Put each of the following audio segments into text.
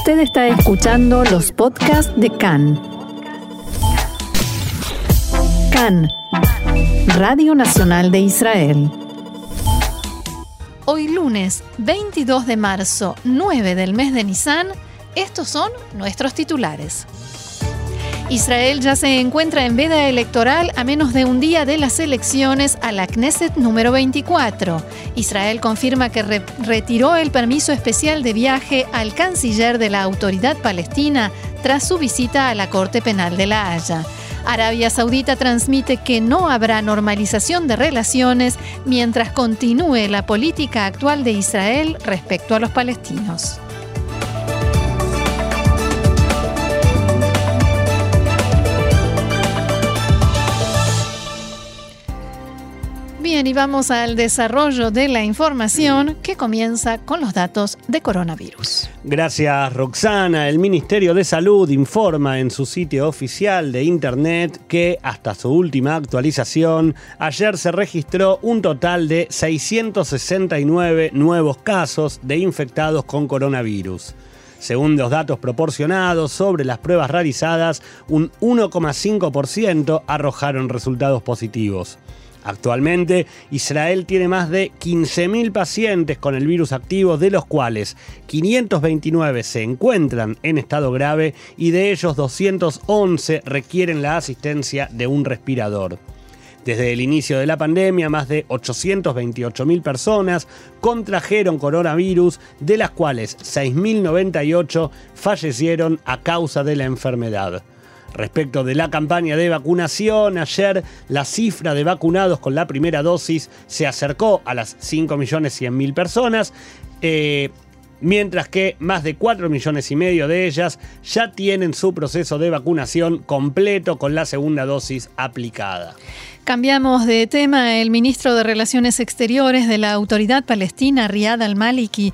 Usted está escuchando los podcasts de CAN. CAN, Radio Nacional de Israel. Hoy lunes 22 de marzo, 9 del mes de Nisan, estos son nuestros titulares. Israel ya se encuentra en veda electoral a menos de un día de las elecciones a la Knesset número 24. Israel confirma que retiró el permiso especial de viaje al canciller de la autoridad palestina tras su visita a la Corte Penal de La Haya. Arabia Saudita transmite que no habrá normalización de relaciones mientras continúe la política actual de Israel respecto a los palestinos. Bien, y vamos al desarrollo de la información que comienza con los datos de coronavirus. Gracias, Roxana. El Ministerio de Salud informa en su sitio oficial de Internet que hasta su última actualización, ayer se registró un total de 669 nuevos casos de infectados con coronavirus. Según los datos proporcionados sobre las pruebas realizadas, un 1,5% arrojaron resultados positivos. Actualmente, Israel tiene más de 15.000 pacientes con el virus activo, de los cuales 529 se encuentran en estado grave y de ellos 211 requieren la asistencia de un respirador. Desde el inicio de la pandemia, más de 828.000 personas contrajeron coronavirus, de las cuales 6.098 fallecieron a causa de la enfermedad. Respecto de la campaña de vacunación, ayer la cifra de vacunados con la primera dosis se acercó a las 5.100.000 personas. Eh, mientras que más de 4 millones y medio de ellas ya tienen su proceso de vacunación completo con la segunda dosis aplicada. Cambiamos de tema. El ministro de Relaciones Exteriores de la Autoridad Palestina, Riyad al-Maliki,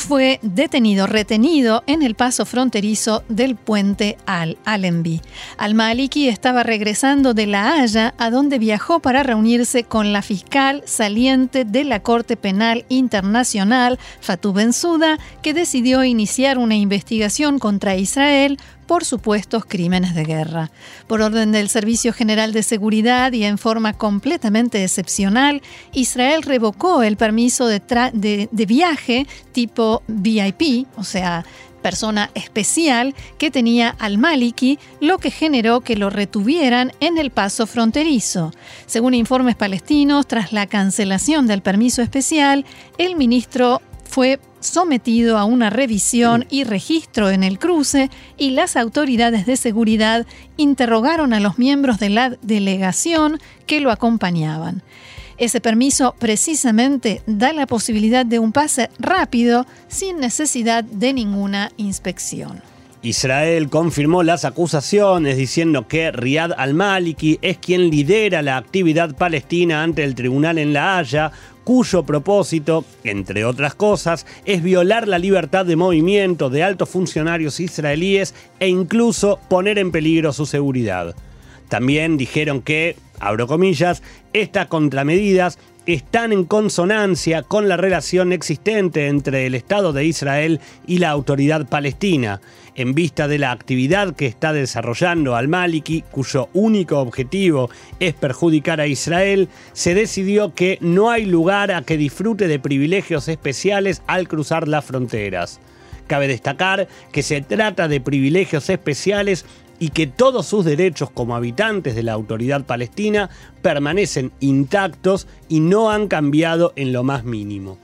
fue detenido, retenido en el paso fronterizo del puente Al-Allenby. Al-Maliki estaba regresando de La Haya, a donde viajó para reunirse con la fiscal saliente de la Corte Penal Internacional, Fatou Bensouda, que decidió iniciar una investigación contra Israel por supuestos crímenes de guerra. Por orden del Servicio General de Seguridad y en forma completamente excepcional, Israel revocó el permiso de, de viaje tipo VIP, o sea, persona especial que tenía al Maliki, lo que generó que lo retuvieran en el paso fronterizo. Según informes palestinos, tras la cancelación del permiso especial, el ministro fue sometido a una revisión y registro en el cruce y las autoridades de seguridad interrogaron a los miembros de la delegación que lo acompañaban. Ese permiso precisamente da la posibilidad de un pase rápido sin necesidad de ninguna inspección. Israel confirmó las acusaciones diciendo que Riyad al-Maliki es quien lidera la actividad palestina ante el tribunal en La Haya, cuyo propósito, entre otras cosas, es violar la libertad de movimiento de altos funcionarios israelíes e incluso poner en peligro su seguridad. También dijeron que, abro comillas, estas contramedidas están en consonancia con la relación existente entre el Estado de Israel y la autoridad palestina, en vista de la actividad que está desarrollando al-Maliki, cuyo único objetivo es perjudicar a Israel, se decidió que no hay lugar a que disfrute de privilegios especiales al cruzar las fronteras. Cabe destacar que se trata de privilegios especiales y que todos sus derechos como habitantes de la autoridad palestina permanecen intactos y no han cambiado en lo más mínimo.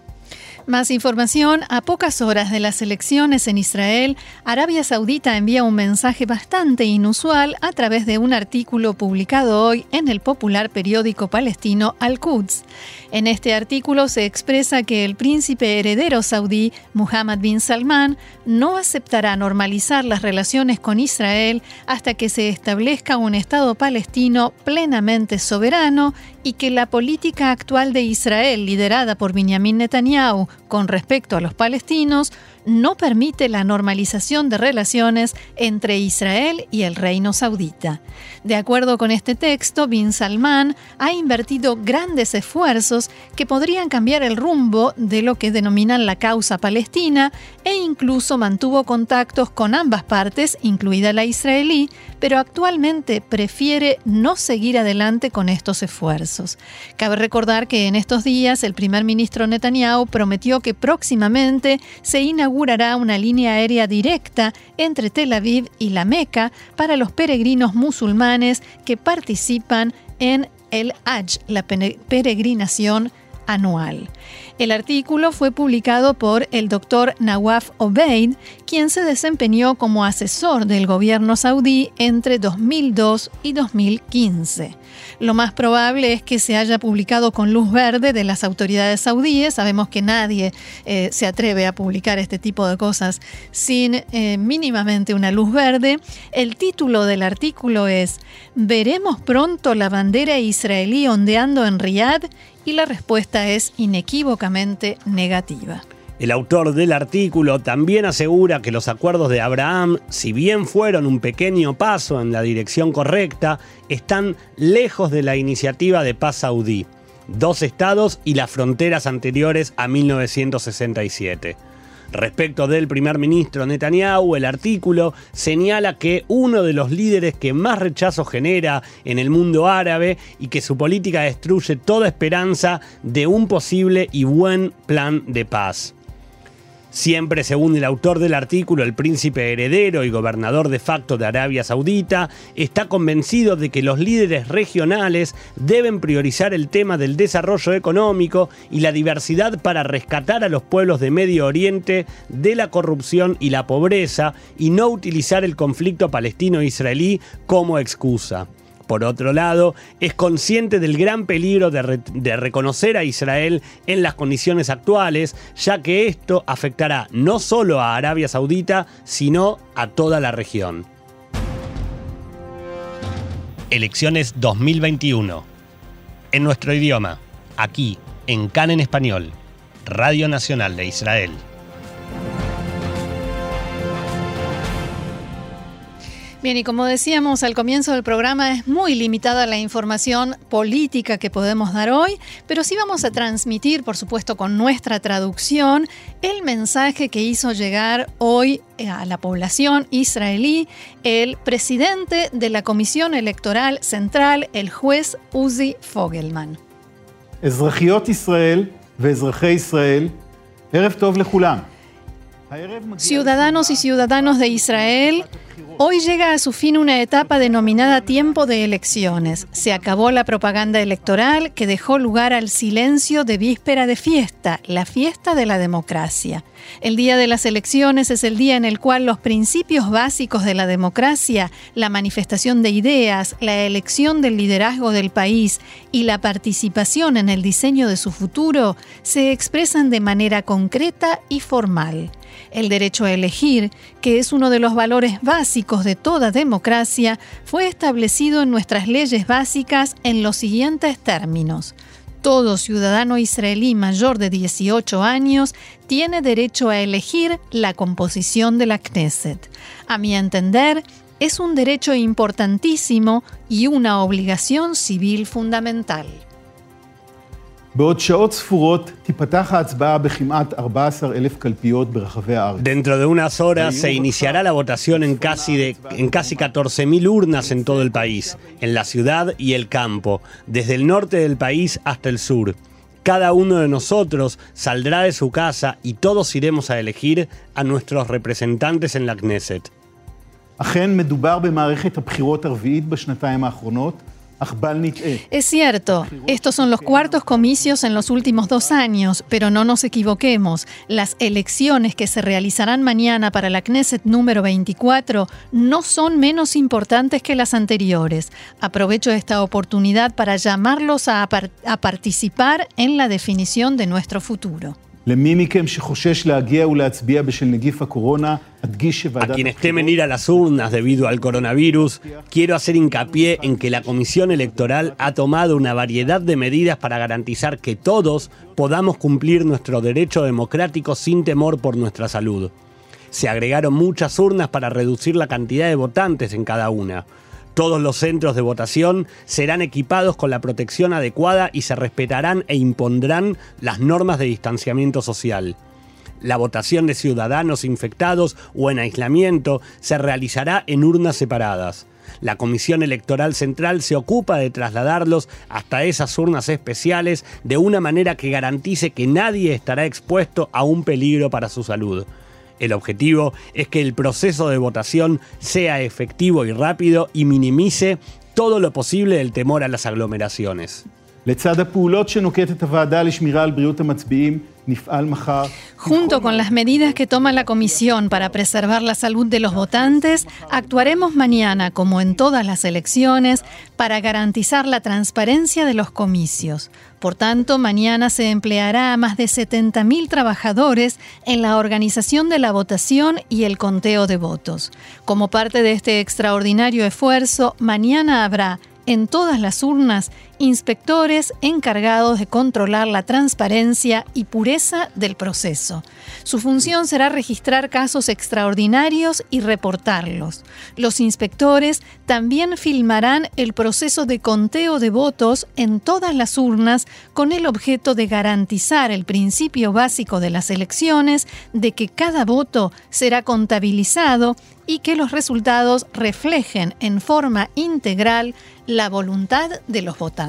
Más información. A pocas horas de las elecciones en Israel, Arabia Saudita envía un mensaje bastante inusual a través de un artículo publicado hoy en el popular periódico palestino Al-Quds. En este artículo se expresa que el príncipe heredero saudí, Muhammad bin Salman, no aceptará normalizar las relaciones con Israel hasta que se establezca un Estado palestino plenamente soberano y que la política actual de Israel, liderada por Benjamin Netanyahu, con respecto a los palestinos no permite la normalización de relaciones entre Israel y el reino saudita. De acuerdo con este texto, Bin Salman ha invertido grandes esfuerzos que podrían cambiar el rumbo de lo que denominan la causa palestina e incluso mantuvo contactos con ambas partes, incluida la israelí, pero actualmente prefiere no seguir adelante con estos esfuerzos. Cabe recordar que en estos días el primer ministro Netanyahu prometió que próximamente se inaugurará inaugurará una línea aérea directa entre Tel Aviv y la Meca para los peregrinos musulmanes que participan en el Hajj, la peregrinación anual. El artículo fue publicado por el doctor Nawaf Obeid, quien se desempeñó como asesor del gobierno saudí entre 2002 y 2015. Lo más probable es que se haya publicado con luz verde de las autoridades saudíes. Sabemos que nadie eh, se atreve a publicar este tipo de cosas sin eh, mínimamente una luz verde. El título del artículo es ¿Veremos pronto la bandera israelí ondeando en Riyadh? Y la respuesta es inequívocamente negativa. El autor del artículo también asegura que los acuerdos de Abraham, si bien fueron un pequeño paso en la dirección correcta, están lejos de la iniciativa de paz saudí, dos estados y las fronteras anteriores a 1967. Respecto del primer ministro Netanyahu, el artículo señala que uno de los líderes que más rechazo genera en el mundo árabe y que su política destruye toda esperanza de un posible y buen plan de paz. Siempre, según el autor del artículo, el príncipe heredero y gobernador de facto de Arabia Saudita está convencido de que los líderes regionales deben priorizar el tema del desarrollo económico y la diversidad para rescatar a los pueblos de Medio Oriente de la corrupción y la pobreza y no utilizar el conflicto palestino-israelí como excusa. Por otro lado, es consciente del gran peligro de, reconocer a Israel en las condiciones actuales, ya que esto afectará no solo a Arabia Saudita, sino a toda la región. Elecciones 2021. En nuestro idioma, aquí, en CAN en español, Radio Nacional de Israel. Bien, y como decíamos al comienzo del programa, es muy limitada la información política que podemos dar hoy, pero sí vamos a transmitir, por supuesto, con nuestra traducción, el mensaje que hizo llegar hoy a la población israelí el presidente de la Comisión Electoral Central, el juez Uzi Fogelman. Ciudadanos y ciudadanos de Israel, Hoy llega a su fin una etapa denominada tiempo de elecciones. Se acabó la propaganda electoral que dejó lugar al silencio de víspera de fiesta, la fiesta de la democracia. El día de las elecciones es el día en el cual los principios básicos de la democracia, la manifestación de ideas, la elección del liderazgo del país y la participación en el diseño de su futuro se expresan de manera concreta y formal el derecho a elegir, que es uno de los valores básicos de toda democracia, fue establecido en nuestras leyes básicas en los siguientes términos. Todo ciudadano israelí mayor de 18 años tiene derecho a elegir la composición de la Knesset. A mi entender, es un derecho importantísimo y una obligación civil fundamental. Dentro de unas horas se iniciará la votación en casi, de, en casi 14.000 urnas en todo el país, en la ciudad y el campo, desde el norte del país hasta el sur. Cada uno de nosotros saldrá de su casa y todos iremos a elegir a nuestros representantes en la Knesset. Es cierto, estos son los cuartos comicios en los últimos dos años, pero no nos equivoquemos. Las elecciones que se realizarán mañana para la Knesset número 24 no son menos importantes que las anteriores. Aprovecho esta oportunidad para llamarlos a, a participar en la definición de nuestro futuro. A quienes temen ir a las urnas debido al coronavirus, quiero hacer hincapié en que la Comisión Electoral ha tomado una variedad de medidas para garantizar que todos podamos cumplir nuestro derecho democrático sin temor por nuestra salud. Se agregaron muchas urnas para reducir la cantidad de votantes en cada una. Todos los centros de votación serán equipados con la protección adecuada y se respetarán e impondrán las normas de distanciamiento social. La votación de ciudadanos infectados o en aislamiento se realizará en urnas separadas. La Comisión Electoral Central se ocupa de trasladarlos hasta esas urnas especiales de una manera que garantice que nadie estará expuesto a un peligro para su salud. El objetivo es que el proceso de votación sea efectivo y rápido y minimice todo lo posible el temor a las aglomeraciones. Junto con las medidas que toma la Comisión para preservar la salud de los votantes, actuaremos mañana, como en todas las elecciones, para garantizar la transparencia de los comicios. Por tanto, mañana se empleará a más de 70.000 trabajadores en la organización de la votación y el conteo de votos. Como parte de este extraordinario esfuerzo, mañana habrá en todas las urnas inspectores encargados de controlar la transparencia y pureza del proceso. Su función será registrar casos extraordinarios y reportarlos. Los inspectores también filmarán el proceso de conteo de votos en todas las urnas con el objeto de garantizar el principio básico de las elecciones de que cada voto será contabilizado y que los resultados reflejen en forma integral la voluntad de los votantes.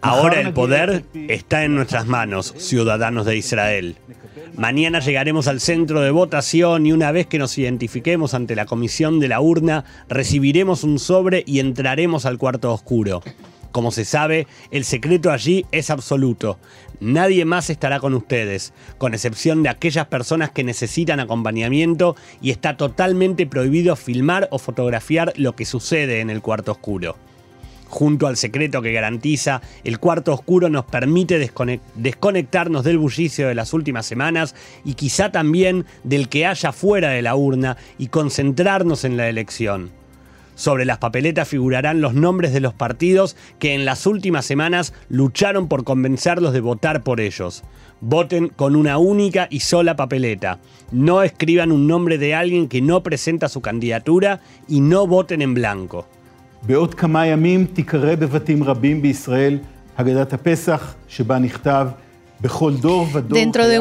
Ahora el poder está en nuestras manos, ciudadanos de Israel. Mañana llegaremos al centro de votación y una vez que nos identifiquemos ante la comisión de la urna, recibiremos un sobre y entraremos al cuarto oscuro. Como se sabe, el secreto allí es absoluto. Nadie más estará con ustedes, con excepción de aquellas personas que necesitan acompañamiento y está totalmente prohibido filmar o fotografiar lo que sucede en el cuarto oscuro. Junto al secreto que garantiza, el cuarto oscuro nos permite desconectarnos del bullicio de las últimas semanas y quizá también del que haya fuera de la urna y concentrarnos en la elección. Sobre las papeletas figurarán los nombres de los partidos que en las últimas semanas lucharon por convencerlos de votar por ellos. Voten con una única y sola papeleta. No escriban un nombre de alguien que no presenta su candidatura y no voten en blanco. Dentro de,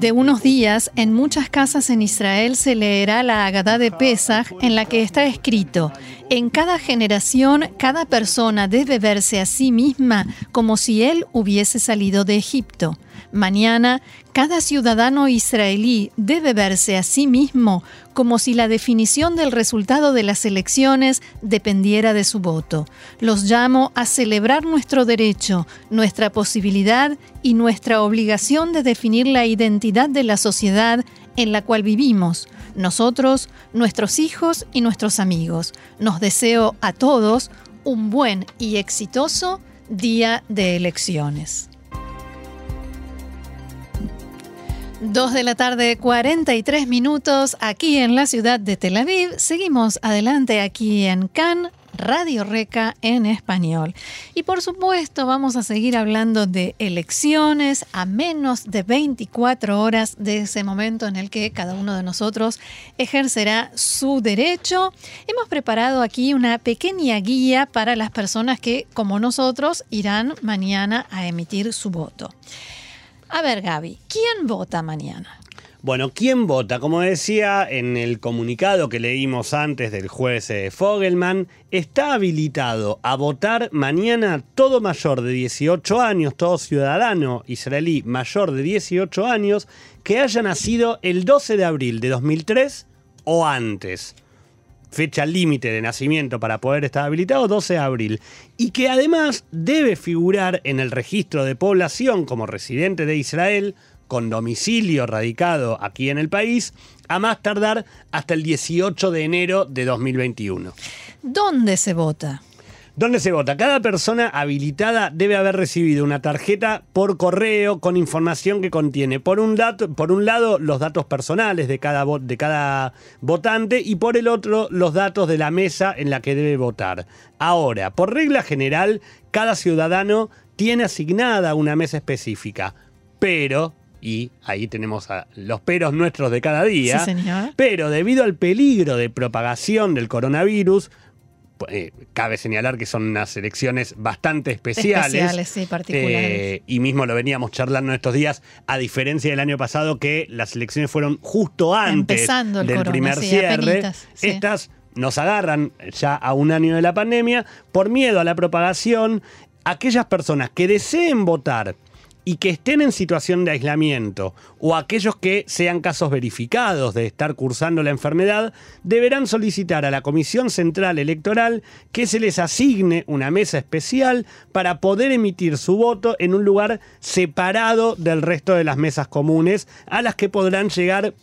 de, unos días, en muchas casas en Israel se leerá la Agadá de Pesach, en la que está escrito: En cada generación, cada persona debe verse a sí misma como si él hubiese salido de Egipto. Mañana, cada ciudadano israelí debe verse a sí mismo como si la definición del resultado de las elecciones dependiera de su voto. Los llamo a celebrar nuestro derecho, nuestra posibilidad y nuestra obligación de definir la identidad de la sociedad en la cual vivimos, nosotros, nuestros hijos y nuestros amigos. Nos deseo a todos un buen y exitoso día de elecciones. Dos de la tarde, 43 minutos, aquí en la ciudad de Tel Aviv. Seguimos adelante aquí en Cannes, Radio Reca en español. Y por supuesto vamos a seguir hablando de elecciones a menos de 24 horas de ese momento en el que cada uno de nosotros ejercerá su derecho. Hemos preparado aquí una pequeña guía para las personas que, como nosotros, irán mañana a emitir su voto. A ver, Gaby, ¿quién vota mañana? Bueno, ¿quién vota? Como decía en el comunicado que leímos antes del juez eh, Fogelman, está habilitado a votar mañana todo mayor de 18 años, todo ciudadano israelí mayor de 18 años que haya nacido el 12 de abril de 2003 o antes fecha límite de nacimiento para poder estar habilitado, 12 de abril, y que además debe figurar en el registro de población como residente de Israel con domicilio radicado aquí en el país, a más tardar hasta el 18 de enero de 2021. ¿Dónde se vota? ¿Dónde se vota? Cada persona habilitada debe haber recibido una tarjeta por correo con información que contiene, por un, dato, por un lado, los datos personales de cada, de cada votante y por el otro, los datos de la mesa en la que debe votar. Ahora, por regla general, cada ciudadano tiene asignada una mesa específica, pero y ahí tenemos a los peros nuestros de cada día. Pero debido al peligro de propagación del coronavirus, eh, cabe señalar que son unas elecciones bastante especiales. Especiales, sí, particulares. Eh, y mismo lo veníamos charlando estos días, a diferencia del año pasado que las elecciones fueron justo antes del primer cierre. Estas nos agarran ya a un año de la pandemia por miedo a la propagación. Aquellas personas que deseen votar y que estén en situación de aislamiento o aquellos que sean casos verificados de estar cursando la enfermedad, deberán solicitar a la Comisión Central Electoral que se les asigne una mesa especial para poder emitir su voto en un lugar separado del resto de las mesas comunes a las que podrán llegar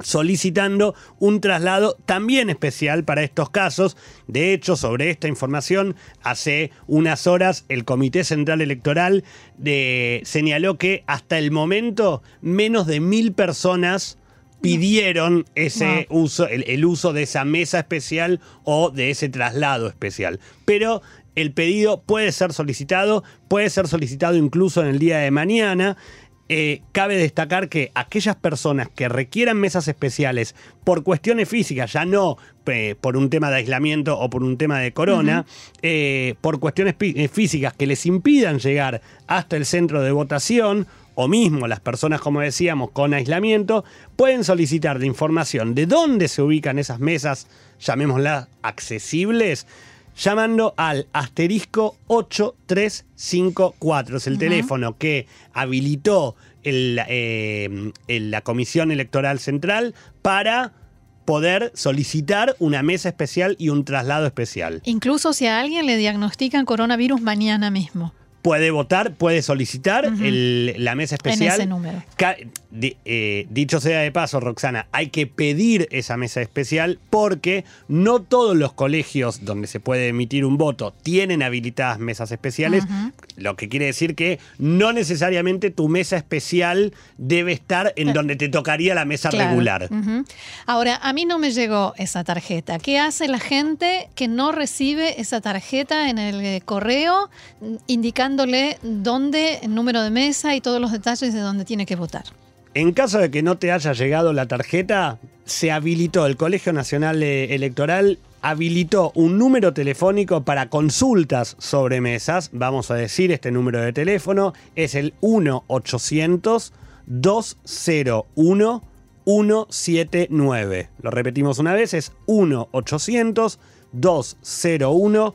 solicitando un traslado también especial para estos casos. De hecho, sobre esta información, hace unas horas el Comité Central Electoral de, señaló que hasta el momento menos de mil personas pidieron ese uso, el, uso de esa mesa especial o de ese traslado especial. Pero el pedido puede ser solicitado, puede ser solicitado incluso en el día de mañana. Eh, cabe destacar que aquellas personas que requieran mesas especiales por cuestiones físicas, ya no eh, por un tema de aislamiento o por un tema de corona, eh, por cuestiones físicas que les impidan llegar hasta el centro de votación, o mismo las personas, como decíamos, con aislamiento, pueden solicitar la información de dónde se ubican esas mesas, llamémoslas accesibles, llamando al asterisco 8354. Es el teléfono que habilitó eh, la Comisión Electoral Central para poder solicitar una mesa especial y un traslado especial. Incluso si a alguien le diagnostican coronavirus mañana mismo puede votar, puede solicitar la mesa especial. En ese número. Eh, dicho sea de paso, Roxana, hay que pedir esa mesa especial porque no todos los colegios donde se puede emitir un voto tienen habilitadas mesas especiales, lo que quiere decir que no necesariamente tu mesa especial debe estar en donde te tocaría la mesa regular. Ahora, a mí no me llegó esa tarjeta. ¿Qué hace la gente que no recibe esa tarjeta en el eh, correo indicando dándole dónde, el número de mesa y todos los detalles de dónde tiene que votar. En caso de que no te haya llegado la tarjeta, se habilitó el Colegio Nacional Electoral habilitó un número telefónico para consultas sobre mesas. Vamos a decir este número de teléfono es el 1 800 201 179. Lo repetimos una vez, es 1 800 201 179,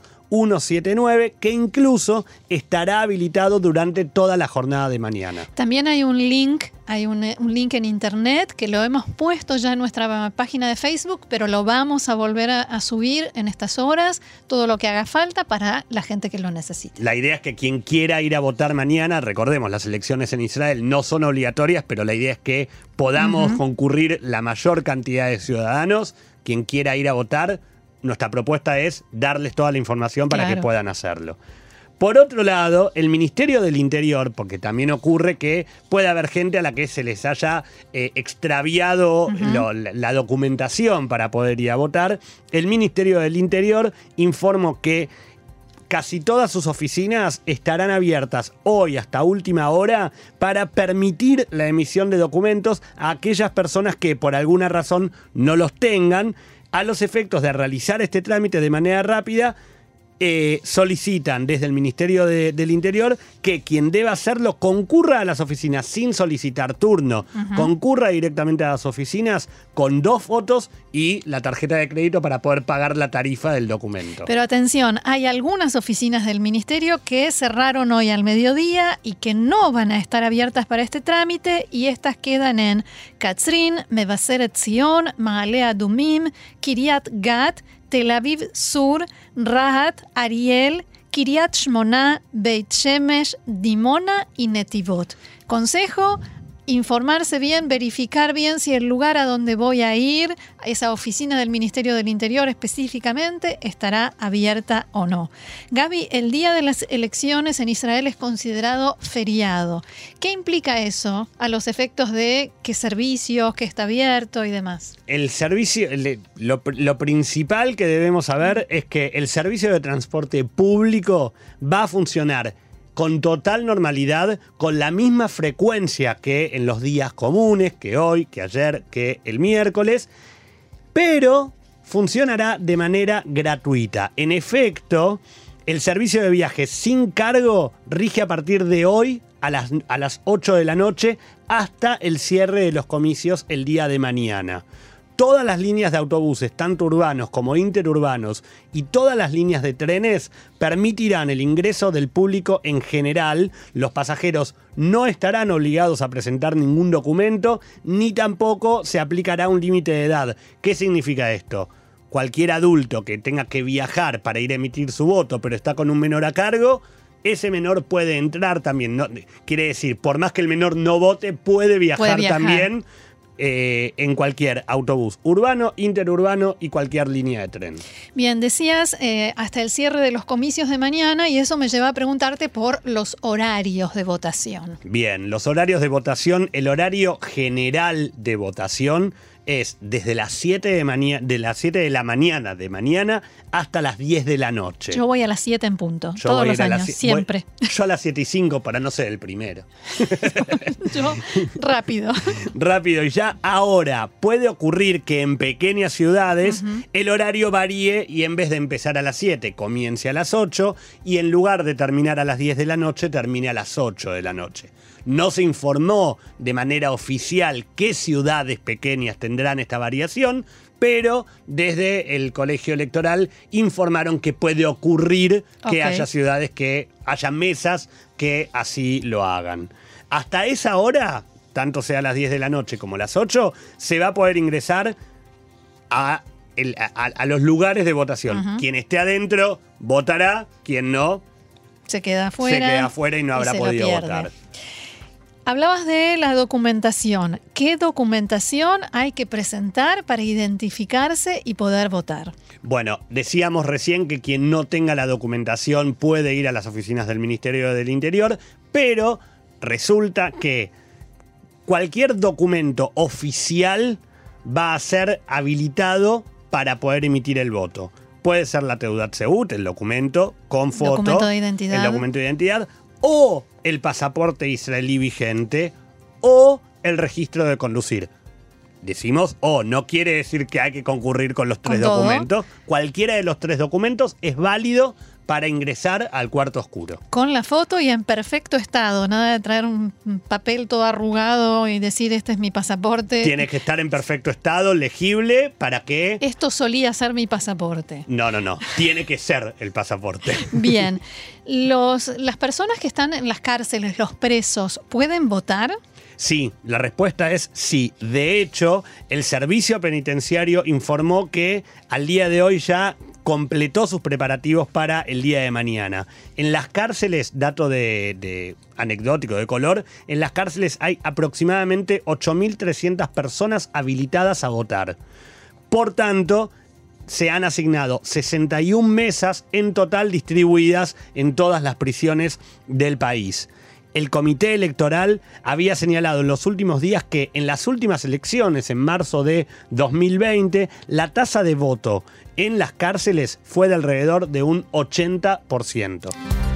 que incluso estará habilitado durante toda la jornada de mañana. También hay un link, hay un, link en internet que lo hemos puesto ya en nuestra página de Facebook, pero lo vamos a volver a, subir en estas horas, todo lo que haga falta para la gente que lo necesite. La idea es que quien quiera ir a votar mañana, recordemos, las elecciones en Israel no son obligatorias, pero la idea es que podamos concurrir la mayor cantidad de ciudadanos. Quien quiera ir a votar, nuestra propuesta es darles toda la información para que puedan hacerlo. Por otro lado, el Ministerio del Interior, porque también ocurre que puede haber gente a la que se les haya eh, extraviado la, documentación para poder ir a votar, el Ministerio del Interior informó que casi todas sus oficinas estarán abiertas hoy hasta última hora para permitir la emisión de documentos a aquellas personas que por alguna razón no los tengan a los efectos de realizar este trámite de manera rápida, eh, solicitan desde el Ministerio del Interior que quien deba hacerlo concurra a las oficinas sin solicitar turno, concurra directamente a las oficinas con dos fotos y la tarjeta de crédito para poder pagar la tarifa del documento. Pero atención, hay algunas oficinas del Ministerio que cerraron hoy al mediodía y que no van a estar abiertas para este trámite y estas quedan en Katzrin, Mevaseret Zion, Maalea Dumim, Kiryat Gat, Tel Aviv Sur, Rahat, Ariel, Kiryat Shmona, Beit Shemesh, Dimona y Netivot. Consejo, informarse bien, verificar bien si el lugar a donde voy a ir, esa oficina del Ministerio del Interior específicamente, estará abierta o no. Gaby, el día de las elecciones en Israel es considerado feriado. ¿Qué implica eso a los efectos de qué servicios, qué está abierto y demás? El servicio, lo, lo principal que debemos saber es que el servicio de transporte público va a funcionar con total normalidad, con la misma frecuencia que en los días comunes, que hoy, que ayer, que el miércoles, pero funcionará de manera gratuita. En efecto, el servicio de viajes sin cargo rige a partir de hoy a las, a las 8 de la noche hasta el cierre de los comicios el día de mañana todas las líneas de autobuses, tanto urbanos como interurbanos, y todas las líneas de trenes permitirán el ingreso del público en general. Los pasajeros no estarán obligados a presentar ningún documento, ni tampoco se aplicará un límite de edad. ¿Qué significa esto? Cualquier adulto que tenga que viajar para ir a emitir su voto, pero está con un menor a cargo, ese menor puede entrar también. quiere decir, por más que el menor no vote, puede viajar. también eh, en cualquier autobús urbano, interurbano y cualquier línea de tren. Bien, decías eh, hasta el cierre de los comicios de mañana y eso me lleva a preguntarte por los horarios de votación. Bien, los horarios de votación, el horario general de votación es desde las 7 de, de las 7 de la mañana de mañana hasta las 10 de la noche. Yo voy a las 7 en punto, todos los años, siempre. yo a las 7 y 5 para no ser el primero. yo rápido. rápido. Y ya ahora puede ocurrir que en pequeñas ciudades el horario varíe y en vez de empezar a las 7 comience a las 8 y en lugar de terminar a las 10 de la noche termine a las 8 de la noche. No se informó de manera oficial qué ciudades pequeñas tendrán esta variación, pero desde el colegio electoral informaron que puede ocurrir que haya ciudades que haya mesas que así lo hagan. Hasta esa hora, tanto sea las 10 de la noche como las 8, se va a poder ingresar a, los lugares de votación. Quien esté adentro votará, quien no se queda afuera. Se queda afuera y no habrá podido votar. Hablabas de la documentación. ¿Qué documentación hay que presentar para identificarse y poder votar? Bueno, decíamos recién que quien no tenga la documentación puede ir a las oficinas del Ministerio del Interior, pero resulta que cualquier documento oficial va a ser habilitado para poder emitir el voto. Puede ser la Teudat Seut, el documento con foto, documento de identidad. el documento de identidad, o el pasaporte israelí vigente o el registro de conducir. Decimos o, no quiere decir que hay que concurrir con los tres documentos. Cualquiera de los tres documentos es válido para ingresar al cuarto oscuro. Con la foto y en perfecto estado, nada de traer un papel todo arrugado y decir este es mi pasaporte. Tiene que estar en perfecto estado, legible, para que... Esto solía ser mi pasaporte. No, no, no, tiene que ser el pasaporte. Bien, los, las personas que están en las cárceles, los presos, ¿pueden votar? Sí, la respuesta es sí. De hecho, el servicio penitenciario informó que al día de hoy ya completó sus preparativos para el día de mañana. En las cárceles, dato de, anecdótico de color, en las cárceles hay aproximadamente 8.300 personas habilitadas a votar. Por tanto, se han asignado 61 mesas en total distribuidas en todas las prisiones del país el comité electoral había señalado en los últimos días que en las últimas elecciones, en marzo de 2020, la tasa de voto en las cárceles fue de alrededor de un 80%.